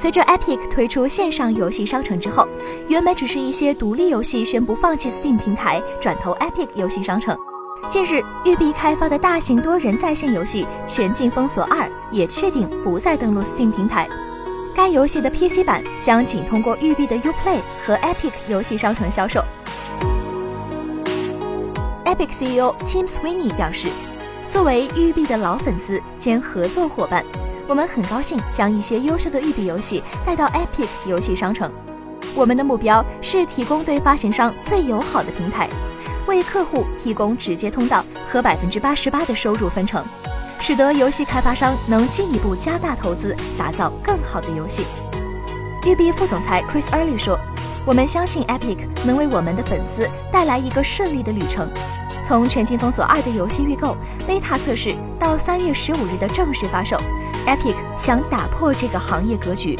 随着 Epic 推出线上游戏商城之后，原本只是一些独立游戏宣布放弃 Steam 平台，转投 Epic 游戏商城。近日，育碧开发的大型多人在线游戏《全境封锁二》也确定不再登陆 Steam 平台。该游戏的 PC 版将仅通过育碧的 Uplay 和 Epic 游戏商城销售。Epic CEO Tim Sweeney 表示：“作为育碧的老粉丝兼合作伙伴。”我们很高兴将一些优秀的育碧游戏带到 Epic 游戏商城。我们的目标是提供对发行商最友好的平台，为客户提供直接通道和百分之八十八的收入分成，使得游戏开发商能进一步加大投资，打造更好的游戏。育碧副总裁 Chris Early 说：“我们相信 Epic 能为我们的粉丝带来一个顺利的旅程。”从《全境封锁二》的游戏预购、beta 测试到三月十五日的正式发售，Epic 想打破这个行业格局，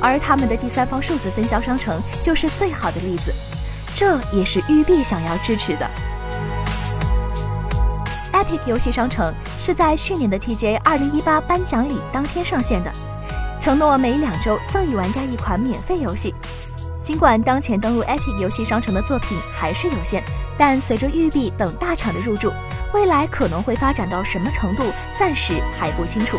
而他们的第三方数字分销商城就是最好的例子。这也是育碧想要支持的。Epic 游戏商城是在去年的 TGA 二零一八颁奖礼当天上线的，承诺每两周赠予玩家一款免费游戏。尽管当前登录 Epic 游戏商城的作品还是有限。但随着育碧等大厂的入驻，未来可能会发展到什么程度，暂时还不清楚。